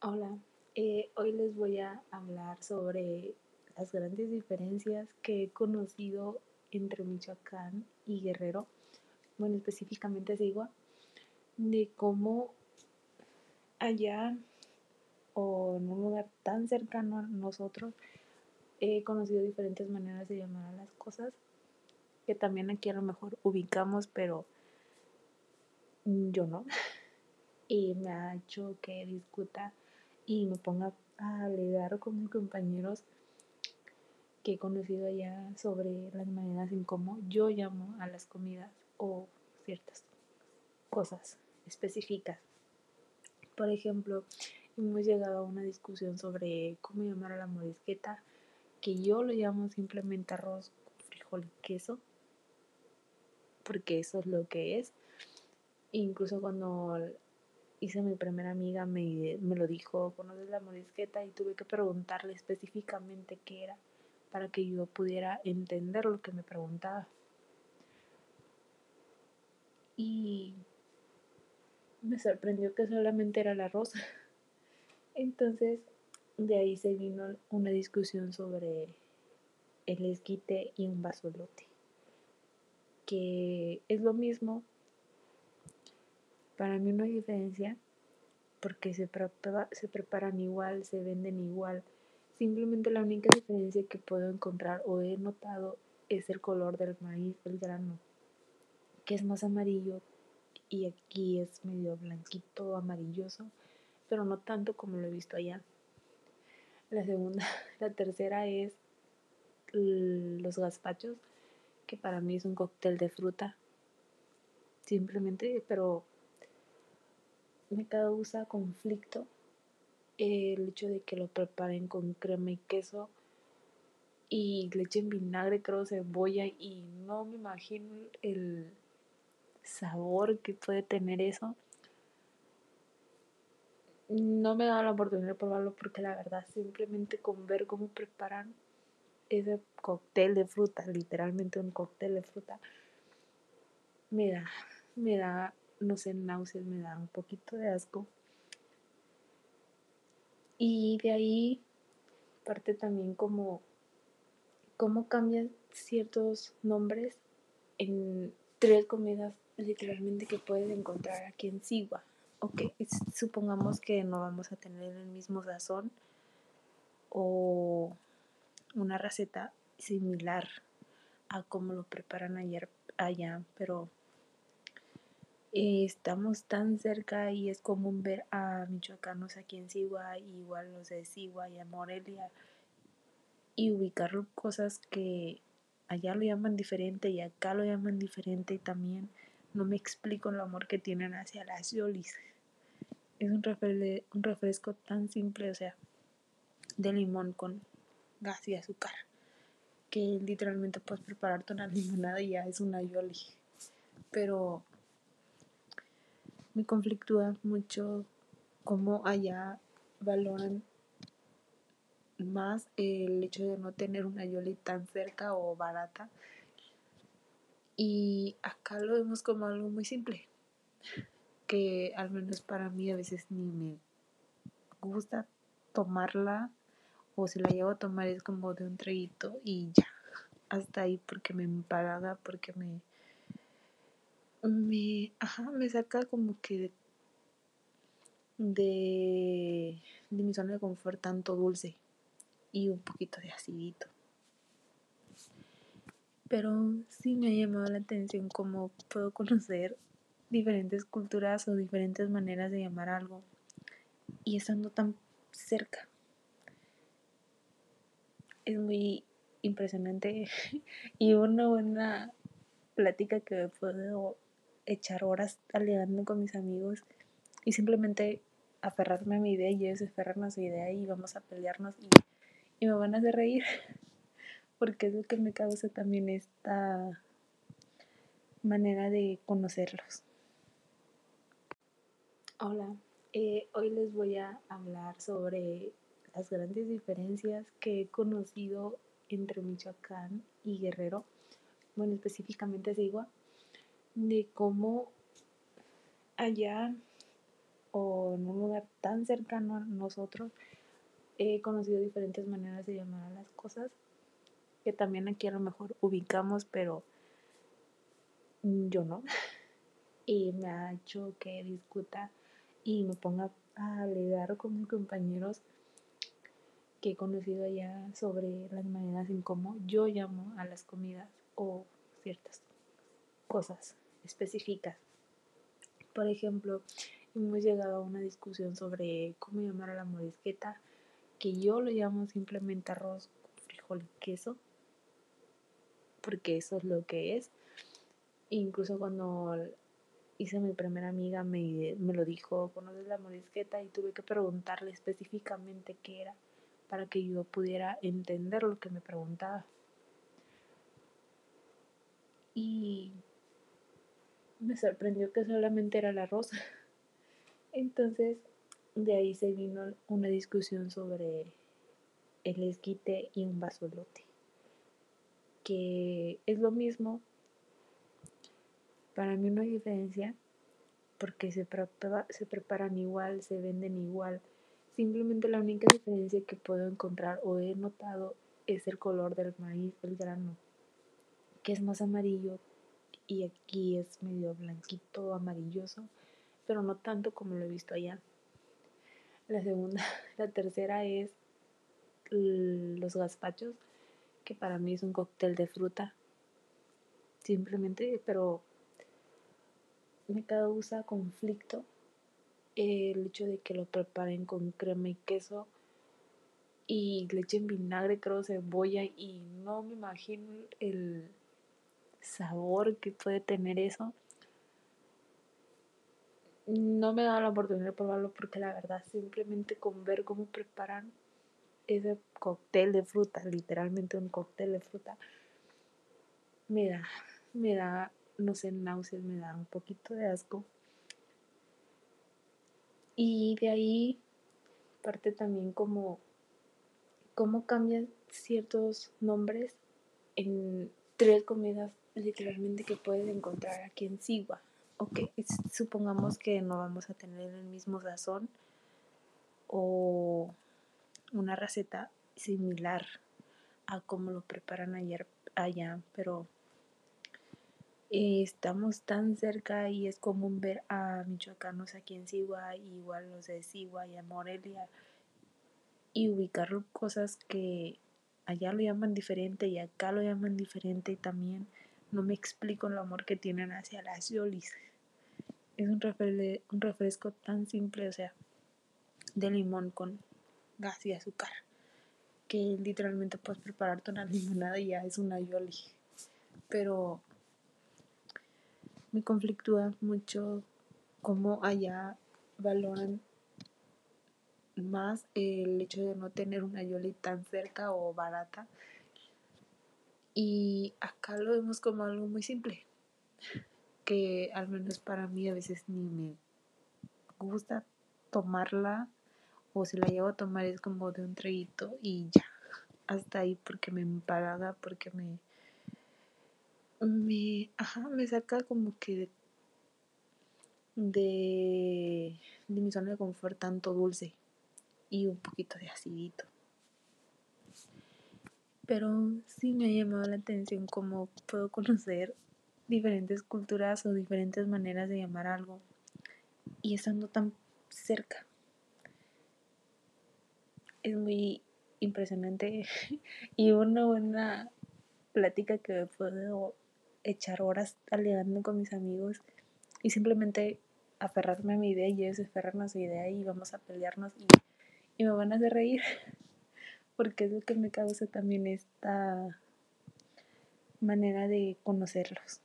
Hola, eh, hoy les voy a hablar sobre las grandes diferencias que he conocido entre Michoacán y Guerrero, bueno, específicamente Sigua, de cómo allá o en un lugar tan cercano a nosotros he conocido diferentes maneras de llamar a las cosas que también aquí a lo mejor ubicamos, pero yo no. Y me ha hecho que discuta y me ponga a alegar con mis compañeros que he conocido allá sobre las maneras en cómo yo llamo a las comidas o ciertas cosas específicas. Por ejemplo, hemos llegado a una discusión sobre cómo llamar a la morisqueta, que yo lo llamo simplemente arroz, frijol y queso, porque eso es lo que es. Incluso cuando hice mi primera amiga me, me lo dijo, ¿conoces la morisqueta? Y tuve que preguntarle específicamente qué era para que yo pudiera entender lo que me preguntaba. Y me sorprendió que solamente era el arroz. Entonces, de ahí se vino una discusión sobre el esquite y un basolote, que es lo mismo. Para mí no hay diferencia porque se, prepara, se preparan igual, se venden igual. Simplemente la única diferencia que puedo encontrar o he notado es el color del maíz, el grano, que es más amarillo y aquí es medio blanquito, amarilloso, pero no tanto como lo he visto allá. La segunda, la tercera es los gazpachos, que para mí es un cóctel de fruta, simplemente, pero me causa conflicto el hecho de que lo preparen con crema y queso y le echen vinagre, creo, cebolla y no me imagino el sabor que puede tener eso. No me he dado la oportunidad de probarlo porque la verdad simplemente con ver cómo preparan ese cóctel de fruta, literalmente un cóctel de fruta, me da, me da, no sé, náuseas, me da un poquito de asco. Y de ahí parte también como cómo cambian ciertos nombres en tres comidas literalmente que puedes encontrar aquí en Sigua. Ok, supongamos que no vamos a tener el mismo sazón o una receta similar a cómo lo preparan ayer, allá, pero eh, estamos tan cerca y es común ver a michoacanos aquí en Sigua, igual los de Sigua y a Morelia, y ubicar cosas que allá lo llaman diferente y acá lo llaman diferente y también no me explico el amor que tienen hacia las yolis. Es un, refre un refresco tan simple, o sea, de limón con gas y azúcar, que literalmente puedes prepararte una limonada y ya es una yoli. Pero me conflictúa mucho cómo allá valoran más el hecho de no tener una Yoli tan cerca o barata. Y acá lo vemos como algo muy simple, que al menos para mí a veces ni me gusta tomarla o si la llevo a tomar es como de un traguito y ya, hasta ahí porque me empalaga, porque me me, ajá, me saca como que de, de mi zona de confort tanto dulce y un poquito de acidito. Pero sí me ha llamado la atención cómo puedo conocer diferentes culturas o diferentes maneras de llamar algo y estando tan cerca. Es muy impresionante y una buena plática que puedo echar horas alegando con mis amigos y simplemente aferrarme a mi idea y ellos aferran a su idea y vamos a pelearnos y, me van a hacer reír. Porque es lo que me causa también esta manera de conocerlos. Hola, eh, hoy les voy a hablar sobre las grandes diferencias que he conocido entre Michoacán y Guerrero, bueno, específicamente Sigua, de cómo allá o en un lugar tan cercano a nosotros, he conocido diferentes maneras de llamar a las cosas que también aquí a lo mejor ubicamos, pero yo no. Y me ha hecho que discuta y me ponga a alegar con mis compañeros que he conocido allá sobre las maneras en cómo yo llamo a las comidas o ciertas cosas específicas. Por ejemplo, hemos llegado a una discusión sobre cómo llamar a la morisqueta, que yo lo llamo simplemente arroz, frijol y queso, porque eso es lo que es. Incluso cuando hice mi primera amiga me, me lo dijo, conoces la morisqueta y tuve que preguntarle específicamente qué era para que yo pudiera entender lo que me preguntaba. Y me sorprendió que solamente era el arroz. Entonces, de ahí se vino una discusión sobre el esquite y un basolote, que es lo mismo. Para mí no hay diferencia porque se, se preparan igual, se venden igual. Simplemente la única diferencia que puedo encontrar o he notado es el color del maíz, el grano, que es más amarillo y aquí es medio blanquito, amarilloso, pero no tanto como lo he visto allá. La segunda, la tercera es los gazpachos, que para mí es un cóctel de fruta, simplemente, pero me causa conflicto el hecho de que lo preparen con crema y queso y le echen vinagre, creo, cebolla y no me imagino el sabor que puede tener eso. No me da la oportunidad de probarlo porque la verdad simplemente con ver cómo preparan ese cóctel de fruta, literalmente un cóctel de fruta, me da, me da, no sé, náuseas, me da un poquito de asco. Y de ahí parte también como cómo cambian ciertos nombres en tres comidas literalmente que puedes encontrar aquí en Sigua. Ok, supongamos que no vamos a tener el mismo sazón o una receta similar a cómo lo preparan ayer, allá, pero estamos tan cerca y es común ver a michoacanos aquí en Sigua, igual los de Sigua y a Morelia, y ubicar cosas que allá lo llaman diferente y acá lo llaman diferente también. No me explico el amor que tienen hacia las yolis. Es un, un refresco tan simple, o sea, de limón con gas y azúcar, que literalmente puedes prepararte una limonada y ya es una yoli. Pero me conflictúa mucho cómo allá valoran más el hecho de no tener una yoli tan cerca o barata. Y acá lo vemos como algo muy simple, que al menos para mí a veces ni me gusta tomarla o si la llevo a tomar es como de un traguito y ya, hasta ahí porque me empalaga, porque me, me, ajá, me saca como que de, de mi zona de confort tanto dulce y un poquito de acidito pero sí me ha llamado la atención cómo puedo conocer diferentes culturas o diferentes maneras de llamar algo y estando tan cerca. Es muy impresionante y una buena plática que puedo echar horas alegando con mis amigos y simplemente aferrarme a mi idea y ellos aferrarme a su idea y vamos a pelearnos y, y me van a hacer reír porque es lo que me causa también esta manera de conocerlos.